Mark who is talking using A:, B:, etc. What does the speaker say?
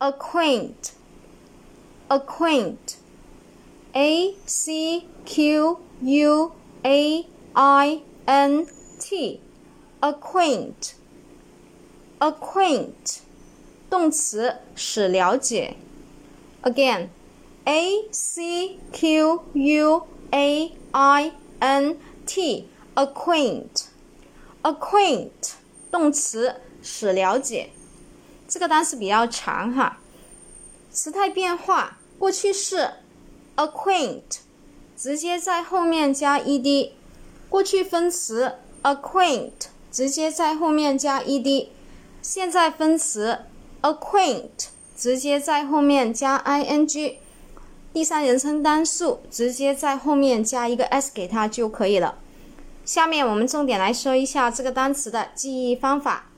A: acquaint, acquaint, a c q u a i n t, acquaint, acquaint, 动词使了解。Again, a c q u a i n t, acquaint, acquaint, 动词使了解。 这个单词比较长哈，时态变化，过去式 acquaint 直接在后面加 ed，过去分词 acquaint 直接在后面加 ed，现在分词 acquaint 直接在后面加 ing，第三人称单数直接在后面加一个 s 给它就可以了。下面我们重点来说一下这个单词的记忆方法。